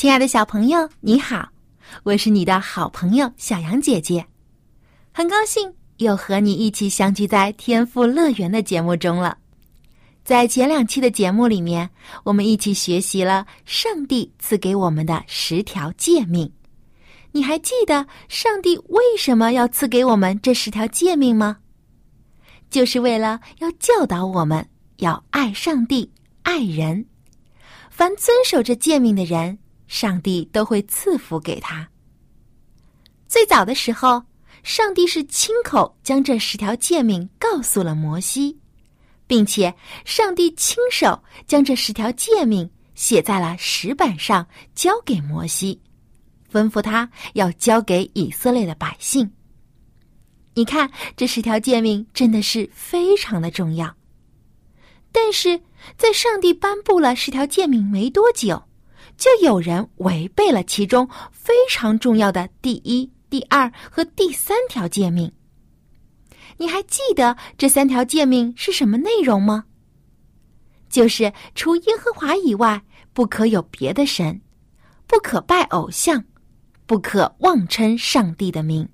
亲爱的小朋友，你好，我是你的好朋友小羊姐姐，很高兴又和你一起相聚在天赋乐园的节目中了。在前两期的节目里面，我们一起学习了上帝赐给我们的十条诫命。你还记得上帝为什么要赐给我们这十条诫命吗？就是为了要教导我们要爱上帝、爱人。凡遵守这诫命的人。上帝都会赐福给他。最早的时候，上帝是亲口将这十条诫命告诉了摩西，并且上帝亲手将这十条诫命写在了石板上，交给摩西，吩咐他要交给以色列的百姓。你看，这十条诫命真的是非常的重要。但是在上帝颁布了十条诫命没多久。就有人违背了其中非常重要的第一、第二和第三条诫命。你还记得这三条诫命是什么内容吗？就是除耶和华以外，不可有别的神，不可拜偶像，不可妄称上帝的名。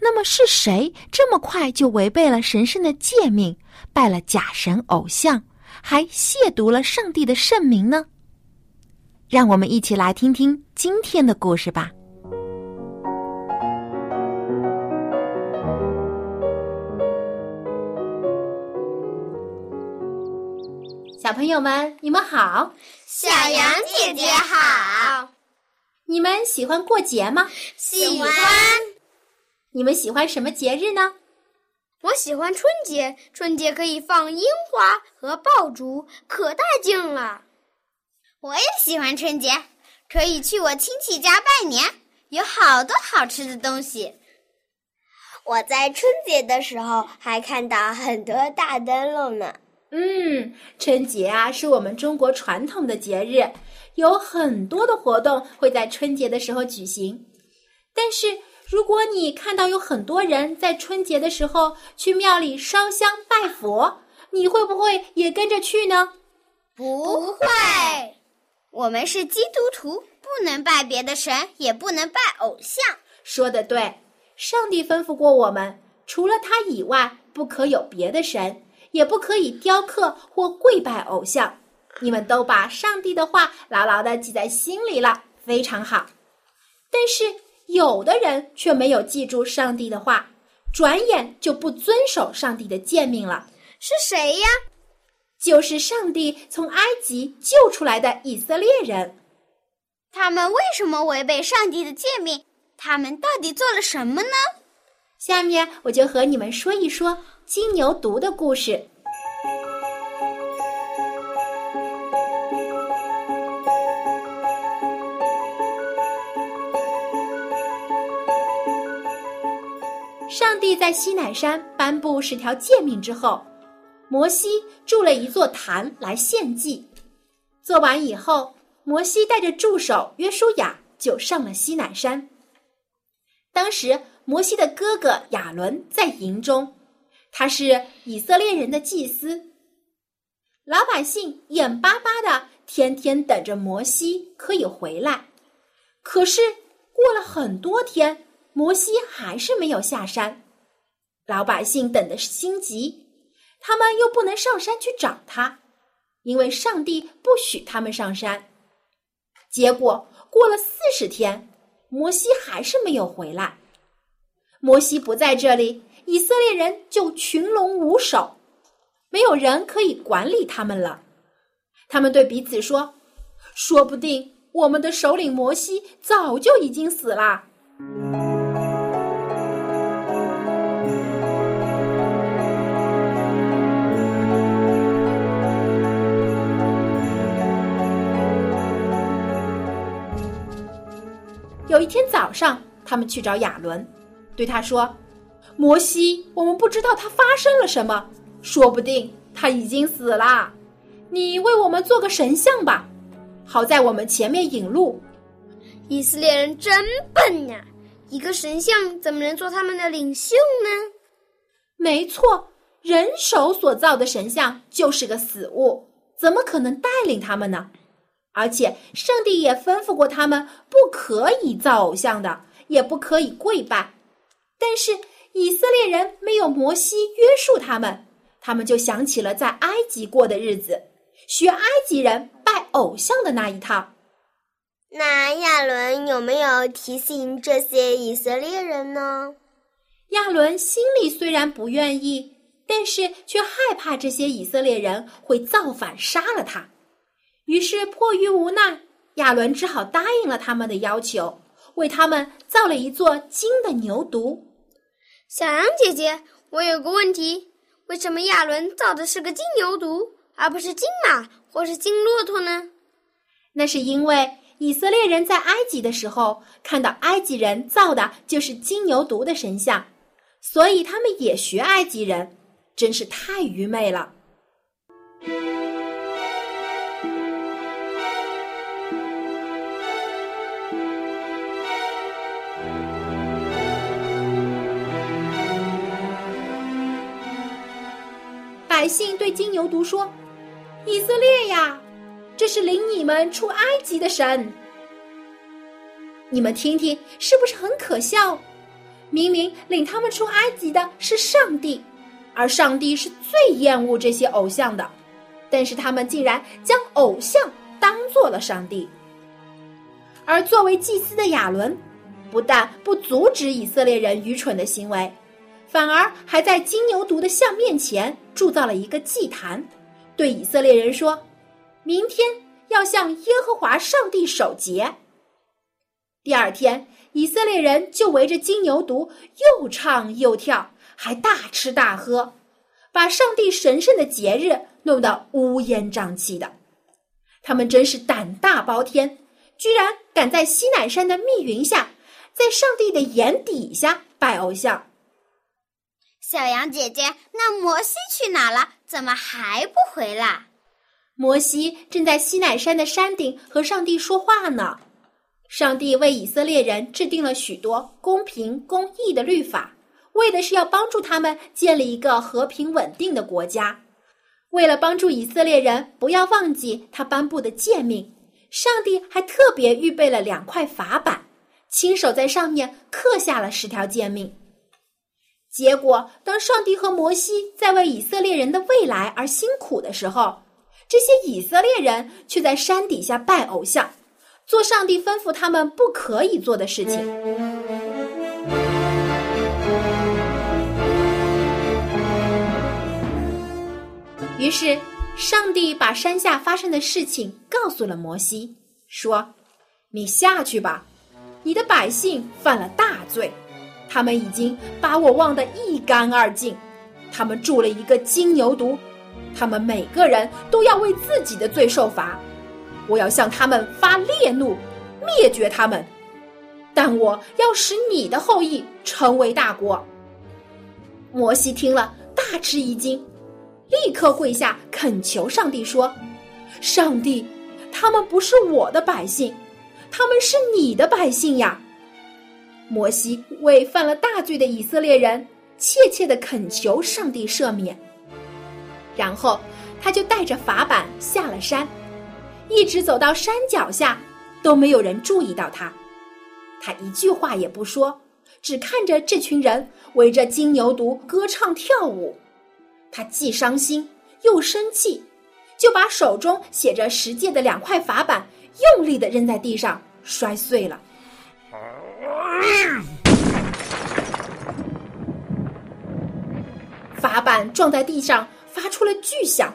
那么是谁这么快就违背了神圣的诫命，拜了假神偶像，还亵渎了上帝的圣名呢？让我们一起来听听今天的故事吧。小朋友们，你们好！小羊姐姐好！你们喜欢过节吗？喜欢。你们喜欢什么节日呢？我喜欢春节，春节可以放樱花和爆竹，可带劲了。我也喜欢春节，可以去我亲戚家拜年，有好多好吃的东西。我在春节的时候还看到很多大灯笼呢。嗯，春节啊是我们中国传统的节日，有很多的活动会在春节的时候举行。但是，如果你看到有很多人在春节的时候去庙里烧香拜佛，你会不会也跟着去呢？不会。我们是基督徒，不能拜别的神，也不能拜偶像。说的对，上帝吩咐过我们，除了他以外，不可有别的神，也不可以雕刻或跪拜偶像。你们都把上帝的话牢牢的记在心里了，非常好。但是有的人却没有记住上帝的话，转眼就不遵守上帝的诫命了。是谁呀？就是上帝从埃及救出来的以色列人，他们为什么违背上帝的诫命？他们到底做了什么呢？下面我就和你们说一说金牛犊的故事。上帝在西乃山颁布十条诫命之后。摩西筑了一座坛来献祭，做完以后，摩西带着助手约书亚就上了西乃山。当时，摩西的哥哥亚伦在营中，他是以色列人的祭司。老百姓眼巴巴的，天天等着摩西可以回来。可是过了很多天，摩西还是没有下山，老百姓等的心急。他们又不能上山去找他，因为上帝不许他们上山。结果过了四十天，摩西还是没有回来。摩西不在这里，以色列人就群龙无首，没有人可以管理他们了。他们对彼此说：“说不定我们的首领摩西早就已经死了。”有一天早上，他们去找亚伦，对他说：“摩西，我们不知道他发生了什么，说不定他已经死了。你为我们做个神像吧，好在我们前面引路。”以色列人真笨呀！一个神像怎么能做他们的领袖呢？没错，人手所造的神像就是个死物，怎么可能带领他们呢？而且上帝也吩咐过他们，不可以造偶像的，也不可以跪拜。但是以色列人没有摩西约束他们，他们就想起了在埃及过的日子，学埃及人拜偶像的那一套。那亚伦有没有提醒这些以色列人呢？亚伦心里虽然不愿意，但是却害怕这些以色列人会造反杀了他。于是迫于无奈，亚伦只好答应了他们的要求，为他们造了一座金的牛犊。小羊姐姐，我有个问题：为什么亚伦造的是个金牛犊，而不是金马或是金骆驼呢？那是因为。以色列人在埃及的时候，看到埃及人造的就是金牛犊的神像，所以他们也学埃及人，真是太愚昧了。百姓对金牛犊说：“以色列呀！”这是领你们出埃及的神，你们听听，是不是很可笑？明明领他们出埃及的是上帝，而上帝是最厌恶这些偶像的，但是他们竟然将偶像当做了上帝。而作为祭司的亚伦，不但不阻止以色列人愚蠢的行为，反而还在金牛犊的像面前铸造了一个祭坛，对以色列人说。明天要向耶和华上帝守节。第二天，以色列人就围着金牛犊又唱又跳，还大吃大喝，把上帝神圣的节日弄得乌烟瘴气的。他们真是胆大包天，居然敢在西乃山的密云下，在上帝的眼底下拜偶像。小羊姐姐，那摩西去哪了？怎么还不回来？摩西正在西乃山的山顶和上帝说话呢。上帝为以色列人制定了许多公平公义的律法，为的是要帮助他们建立一个和平稳定的国家。为了帮助以色列人不要忘记他颁布的诫命，上帝还特别预备了两块法板，亲手在上面刻下了十条诫命。结果，当上帝和摩西在为以色列人的未来而辛苦的时候，这些以色列人却在山底下拜偶像，做上帝吩咐他们不可以做的事情。于是，上帝把山下发生的事情告诉了摩西，说：“你下去吧，你的百姓犯了大罪，他们已经把我忘得一干二净，他们铸了一个金牛犊。”他们每个人都要为自己的罪受罚，我要向他们发烈怒，灭绝他们。但我要使你的后裔成为大国。摩西听了大吃一惊，立刻跪下恳求上帝说：“上帝，他们不是我的百姓，他们是你的百姓呀！”摩西为犯了大罪的以色列人切切的恳求上帝赦免。然后，他就带着法板下了山，一直走到山脚下，都没有人注意到他。他一句话也不说，只看着这群人围着金牛犊歌唱跳舞。他既伤心又生气，就把手中写着十诫的两块法板用力的扔在地上，摔碎了。法板撞在地上。发出了巨响，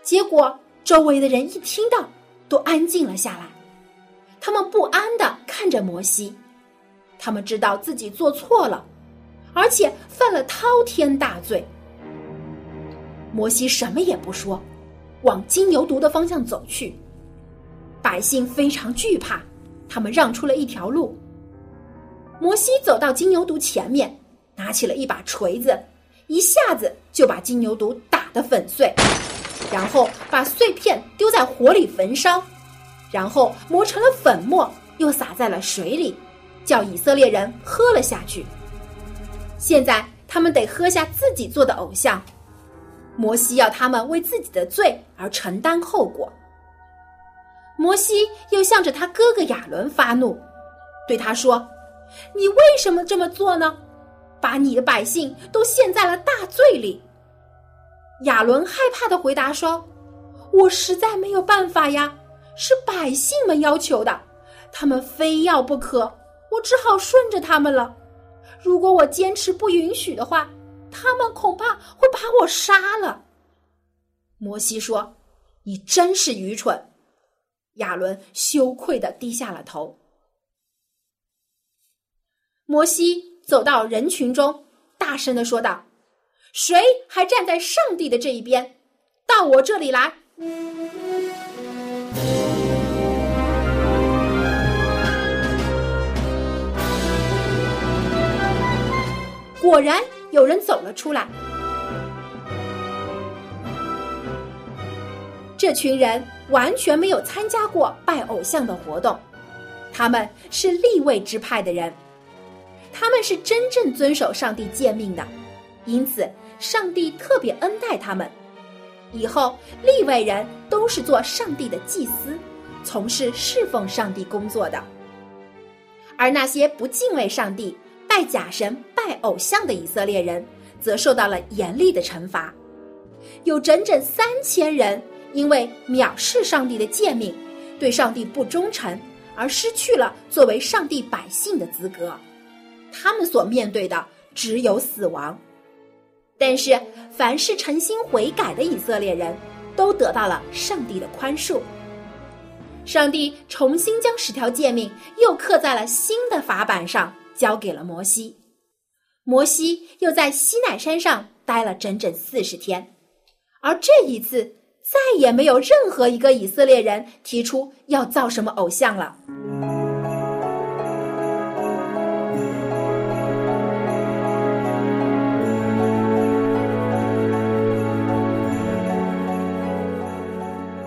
结果周围的人一听到，都安静了下来。他们不安的看着摩西，他们知道自己做错了，而且犯了滔天大罪。摩西什么也不说，往金牛犊的方向走去。百姓非常惧怕，他们让出了一条路。摩西走到金牛犊前面，拿起了一把锤子，一下子就把金牛犊打得粉碎，然后把碎片丢在火里焚烧，然后磨成了粉末，又撒在了水里，叫以色列人喝了下去。现在他们得喝下自己做的偶像。摩西要他们为自己的罪而承担后果。摩西又向着他哥哥亚伦发怒，对他说：“你为什么这么做呢？把你的百姓都陷在了大罪里。”亚伦害怕的回答说：“我实在没有办法呀，是百姓们要求的，他们非要不可，我只好顺着他们了。如果我坚持不允许的话，他们恐怕会把我杀了。”摩西说：“你真是愚蠢。”亚伦羞愧的低下了头。摩西走到人群中，大声的说道：“谁还站在上帝的这一边？到我这里来！”果然有人走了出来。这群人完全没有参加过拜偶像的活动，他们是立位支派的人，他们是真正遵守上帝诫命的，因此上帝特别恩待他们。以后立位人都是做上帝的祭司，从事侍奉上帝工作的，而那些不敬畏上帝、拜假神、拜偶像的以色列人，则受到了严厉的惩罚，有整整三千人。因为藐视上帝的诫命，对上帝不忠诚，而失去了作为上帝百姓的资格，他们所面对的只有死亡。但是，凡是诚心悔改的以色列人，都得到了上帝的宽恕。上帝重新将十条诫命又刻在了新的法版上，交给了摩西。摩西又在西乃山上待了整整四十天，而这一次。再也没有任何一个以色列人提出要造什么偶像了。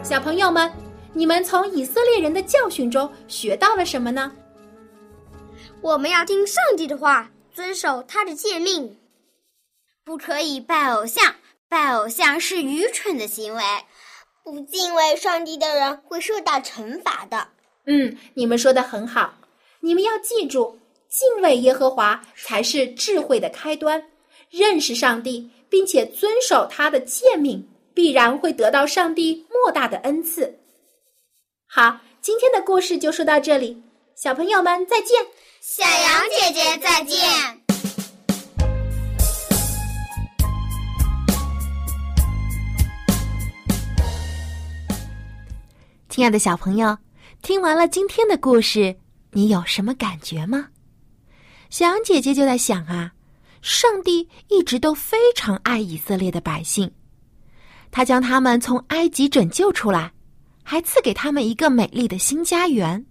小朋友们，你们从以色列人的教训中学到了什么呢？我们要听上帝的话，遵守他的诫命，不可以拜偶像。拜偶像是愚蠢的行为，不敬畏上帝的人会受到惩罚的。嗯，你们说的很好，你们要记住，敬畏耶和华才是智慧的开端。认识上帝，并且遵守他的诫命，必然会得到上帝莫大的恩赐。好，今天的故事就说到这里，小朋友们再见，小羊姐姐再见。亲爱的小朋友，听完了今天的故事，你有什么感觉吗？小羊姐姐就在想啊，上帝一直都非常爱以色列的百姓，他将他们从埃及拯救出来，还赐给他们一个美丽的新家园。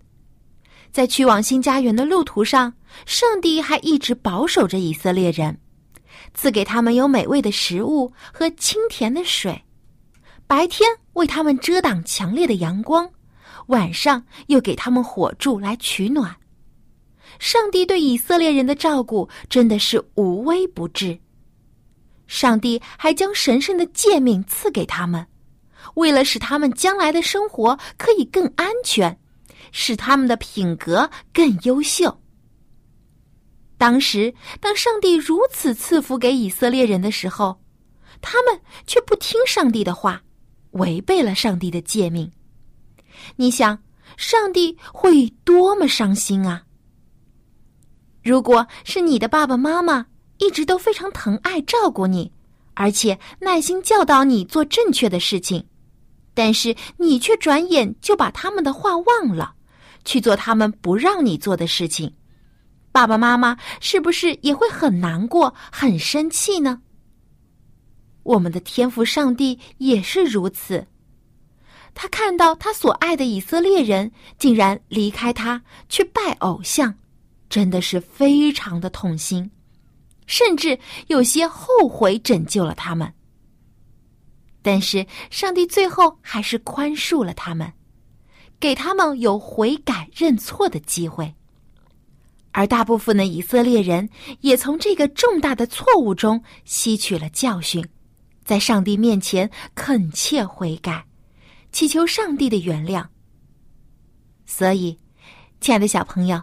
在去往新家园的路途上，上帝还一直保守着以色列人，赐给他们有美味的食物和清甜的水。白天为他们遮挡强烈的阳光，晚上又给他们火柱来取暖。上帝对以色列人的照顾真的是无微不至。上帝还将神圣的诫命赐给他们，为了使他们将来的生活可以更安全，使他们的品格更优秀。当时，当上帝如此赐福给以色列人的时候，他们却不听上帝的话。违背了上帝的诫命，你想，上帝会多么伤心啊！如果是你的爸爸妈妈一直都非常疼爱照顾你，而且耐心教导你做正确的事情，但是你却转眼就把他们的话忘了，去做他们不让你做的事情，爸爸妈妈是不是也会很难过、很生气呢？我们的天赋上帝也是如此。他看到他所爱的以色列人竟然离开他去拜偶像，真的是非常的痛心，甚至有些后悔拯救了他们。但是上帝最后还是宽恕了他们，给他们有悔改认错的机会。而大部分的以色列人也从这个重大的错误中吸取了教训，在上帝面前恳切悔改，祈求上帝的原谅。所以，亲爱的小朋友，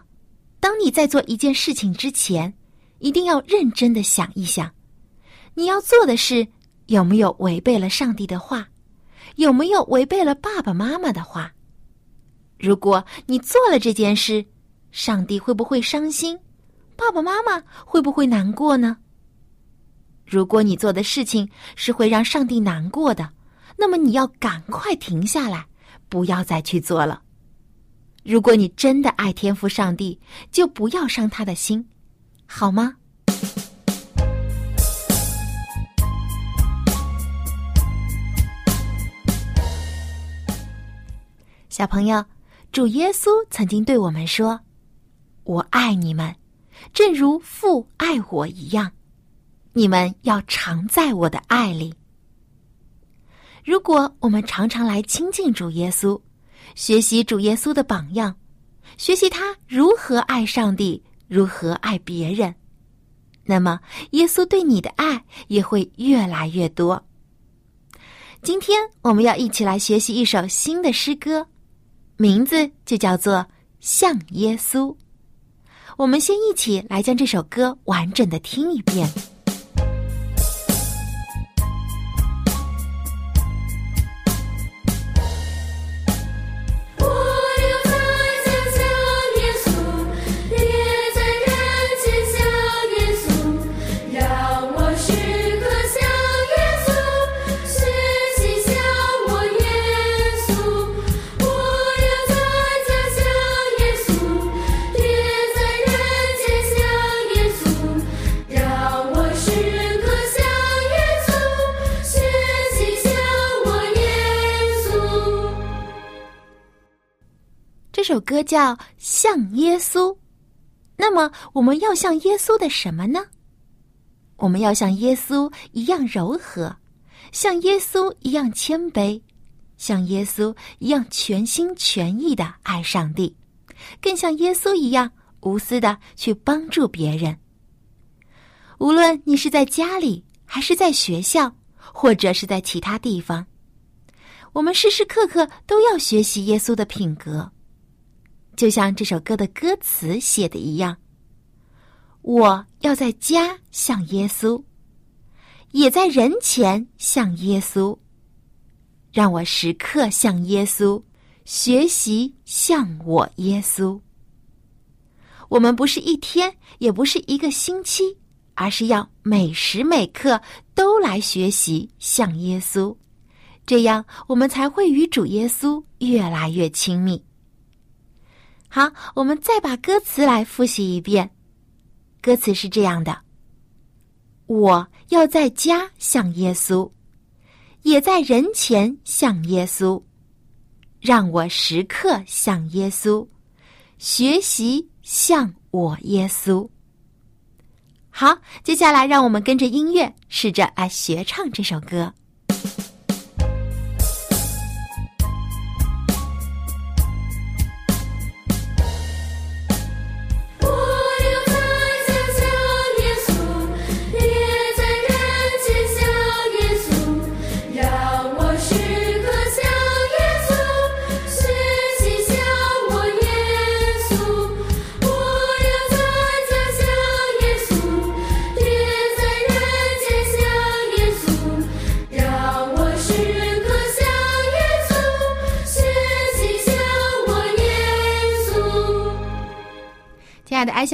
当你在做一件事情之前，一定要认真的想一想，你要做的事。有没有违背了上帝的话？有没有违背了爸爸妈妈的话？如果你做了这件事，上帝会不会伤心？爸爸妈妈会不会难过呢？如果你做的事情是会让上帝难过的，那么你要赶快停下来，不要再去做了。如果你真的爱天赋上帝，就不要伤他的心，好吗？小朋友，主耶稣曾经对我们说：“我爱你们，正如父爱我一样。你们要常在我的爱里。”如果我们常常来亲近主耶稣，学习主耶稣的榜样，学习他如何爱上帝，如何爱别人，那么耶稣对你的爱也会越来越多。今天我们要一起来学习一首新的诗歌。名字就叫做《像耶稣》，我们先一起来将这首歌完整的听一遍。叫《像耶稣》，那么我们要像耶稣的什么呢？我们要像耶稣一样柔和，像耶稣一样谦卑，像耶稣一样全心全意的爱上帝，更像耶稣一样无私的去帮助别人。无论你是在家里，还是在学校，或者是在其他地方，我们时时刻刻都要学习耶稣的品格。就像这首歌的歌词写的一样，我要在家像耶稣，也在人前像耶稣，让我时刻像耶稣，学习像我耶稣。我们不是一天，也不是一个星期，而是要每时每刻都来学习像耶稣，这样我们才会与主耶稣越来越亲密。好，我们再把歌词来复习一遍。歌词是这样的：我要在家像耶稣，也在人前像耶稣，让我时刻像耶稣，学习像我耶稣。好，接下来让我们跟着音乐试着来学唱这首歌。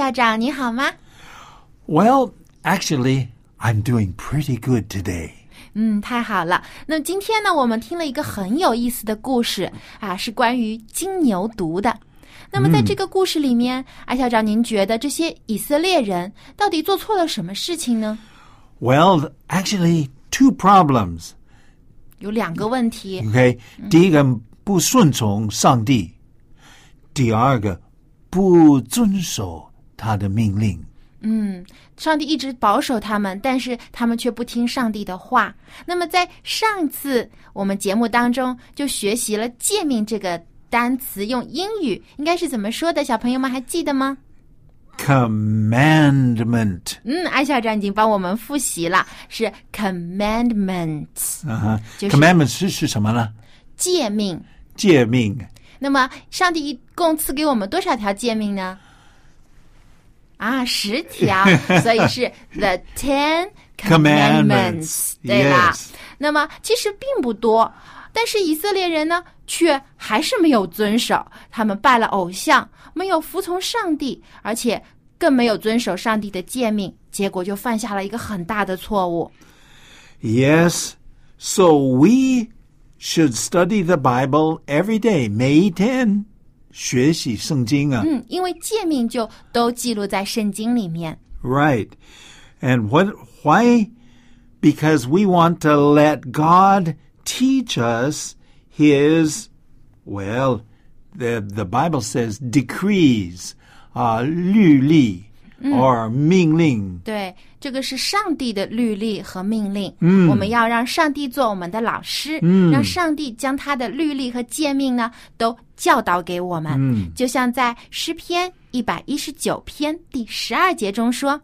校长，你好吗？Well, actually, I'm doing pretty good today. 嗯，太好了。那今天呢，我们听了一个很有意思的故事啊，是关于金牛犊的。那么在这个故事里面，艾校长，您觉得这些以色列人到底做错了什么事情呢？Well, actually, two problems. 有两个问题。OK，第一个不顺从上帝；第二个，不遵守他的命令。嗯，上帝一直保守他们，但是他们却不听上帝的话。那么在上次我们节目当中就学习了“诫命”这个单词，用英语应该是怎么说的？小朋友们还记得吗？Commandment，嗯，艾校长已经帮我们复习了，是 commandments 就是 c o m m a n d m e n t 是是什么呢？诫命。诫命。那么上帝一共赐给我们多少条诫命呢？啊，十条，所以是 the ten commandments，对啦。Yes 那么其实并不多，但是以色列人呢，却还是没有遵守，他们拜了偶像，没有服从上帝，而且更没有遵守上帝的诫命，结果就犯下了一个很大的错误。Yes, so we should study the Bible every day. 每一天学习圣经啊。嗯，因为诫命就都记录在圣经里面。 Right. And what why? Because we want to let God teach us his well, the the Bible says decrees, uh 律例 Or 命令。对，这个是上帝的律例和命令。嗯，我们要让上帝做我们的老师，嗯，让上帝将他的律例和诫命呢都教导给我们。嗯，就像在诗篇一百一十九篇第十二节中说：“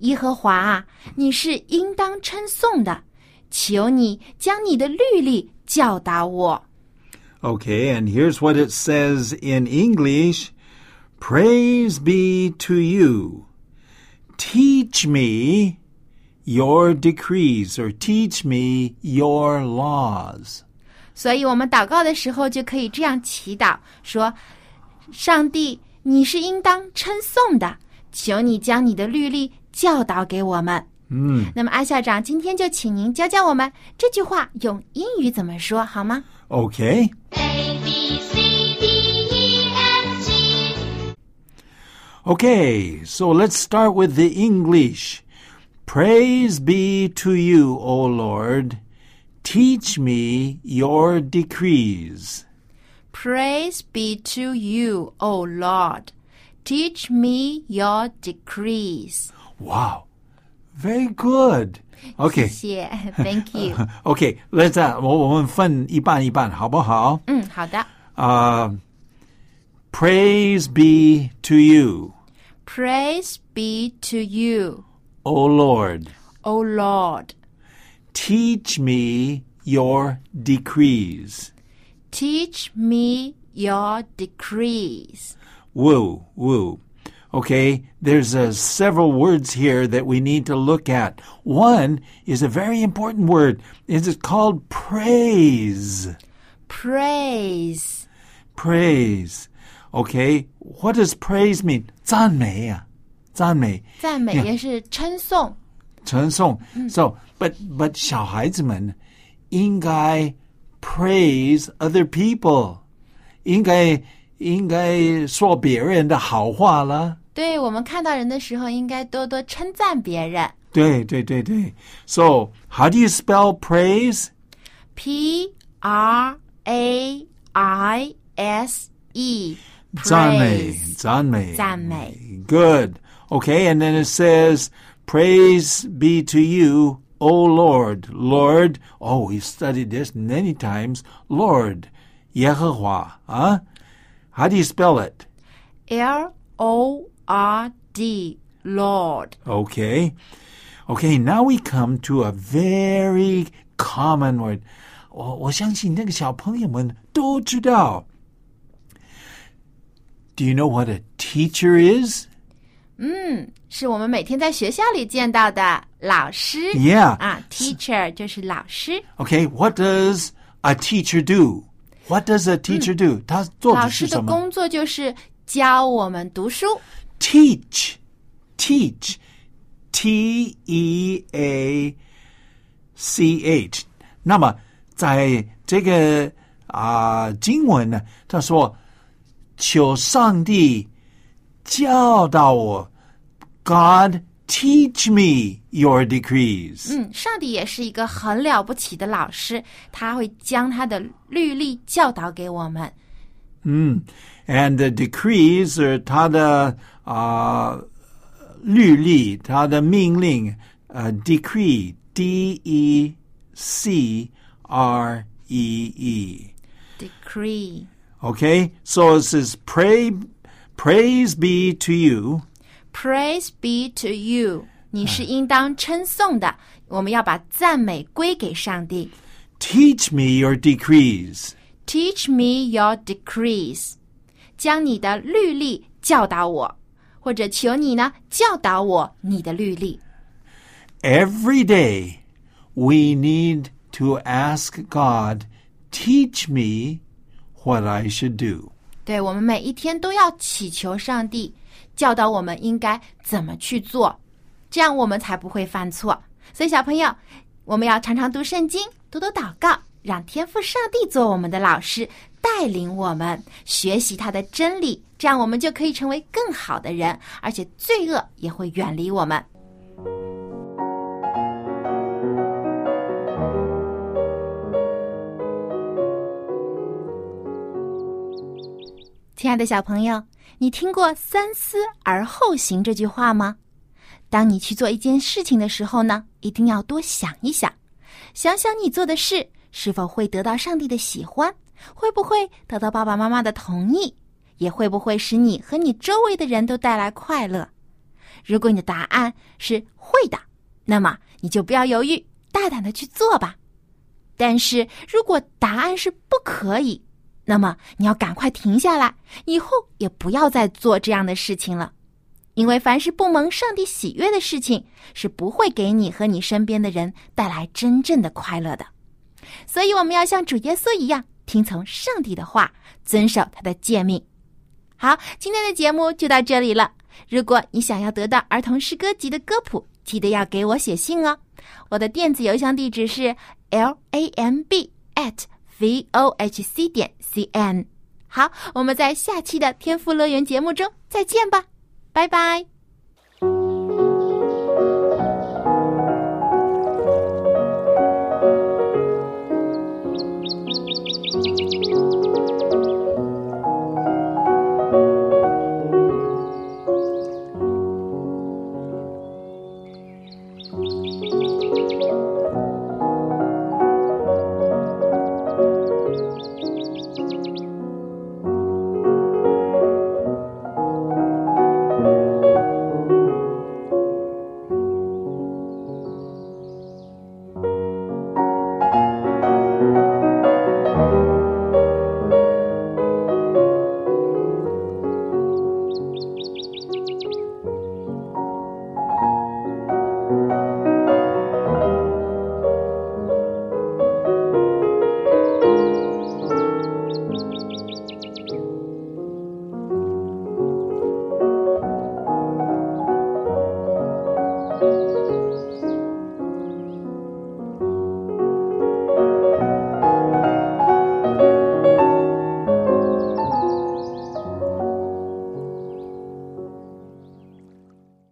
耶和华啊，你是应当称颂的，求你将你的律例教导我。” Okay, and here's what it says in English Praise be to you. Teach me your decrees, or teach me your laws. 所以我们祷告的时候就可以这样祈祷说：“上帝，你是应当称颂的，求你将你的律例教导给我们。”嗯，那么安校长，今天就请您教教我们这句话用英语怎么说好吗？Okay. Okay, so let's start with the English. Praise be to you, O Lord. Teach me your decrees. Praise be to you, O Lord. Teach me your decrees. Wow. Very good. Okay. 谢谢，Thank you。 Okay, let's uh, 我我们分一半一半，好不好？嗯，好的。 Uh, Praise be to you, Praise be to you, O Lord. O Lord. Teach me your decrees. Teach me your decrees. Woo, woo. Okay, there's uh, several words here that we need to look at. One is a very important word. It's called praise. Praise. Praise. Okay, what does praise mean? 赞美啊，赞美。赞美 Yeah. 也是称颂。称颂。So, but but 小孩子们应该 praise other people，应该应该说别人的好话啦。对我们看到人的时候，应该多多称赞别人。对对对对。So, how do you spell praise? P R A I S E. 赞美 Praise. 赞美赞美。 Good. Okay, and then it says, "Praise be to you." O Lord, Lord, oh, we've studied this many times. Lord, 耶和华 huh? How do you spell it? L O R D. Lord. Okay. Okay, now we come to a very common word. 我我相信那个小朋友们都知道。 Do you know what a teacher is? 是我们每天在学校里见到的老师。 Yeah. 啊，teacher 就是老师。 Okay, what does a teacher do? What does a teacher do? 他做老师的的是什么工作就是教我们读书。 ？Teach, teach, T E A C H。那么在这个啊、经文呢，他说 求上帝教导我，God Teach me your decrees. 嗯，上帝也是一个很了不起的老师，他会将他的律例教导给我们。 And the decrees 是他的啊、律例，他的命令，呃，decree D E C R E E. Decree， Okay, so it says, "Pray, praise be to you." Praise be to you，你是应当称颂的。我们要把赞美归给上帝。 Teach me your decrees. Teach me your decrees，将你的律例教导我，或者求你呢教导我你的律例。 Every day, we need to ask God, teach me what I should do. 对我们每一天都要祈求上帝教导我们应该怎么去做，这样我们才不会犯错。所以小朋友，我们要常常读圣经，多多祷告，让天父上帝做我们的老师，带领我们学习他的真理，这样我们就可以成为更好的人，而且罪恶也会远离我们。亲爱的小朋友，你听过“三思而后行”这句话吗？当你去做一件事情的时候呢，一定要多想一想，想想你做的事是否会得到上帝的喜欢，会不会得到爸爸妈妈的同意，也会不会使你和你周围的人都带来快乐。如果你的答案是会的，那么你就不要犹豫，大胆的去做吧。但是如果答案是不可以，那么你要赶快停下来，以后也不要再做这样的事情了。因为凡是不蒙上帝喜悦的事情，是不会给你和你身边的人带来真正的快乐的。所以，我们要像主耶稣一样，听从上帝的话，遵守他的诫命。好，今天的节目就到这里了。如果你想要得到儿童诗歌集的歌谱，记得要给我写信哦。我的电子邮箱地址是 l a m b at v o h c 点 c n。好，我们在下期的天赋乐园节目中再见吧，拜拜。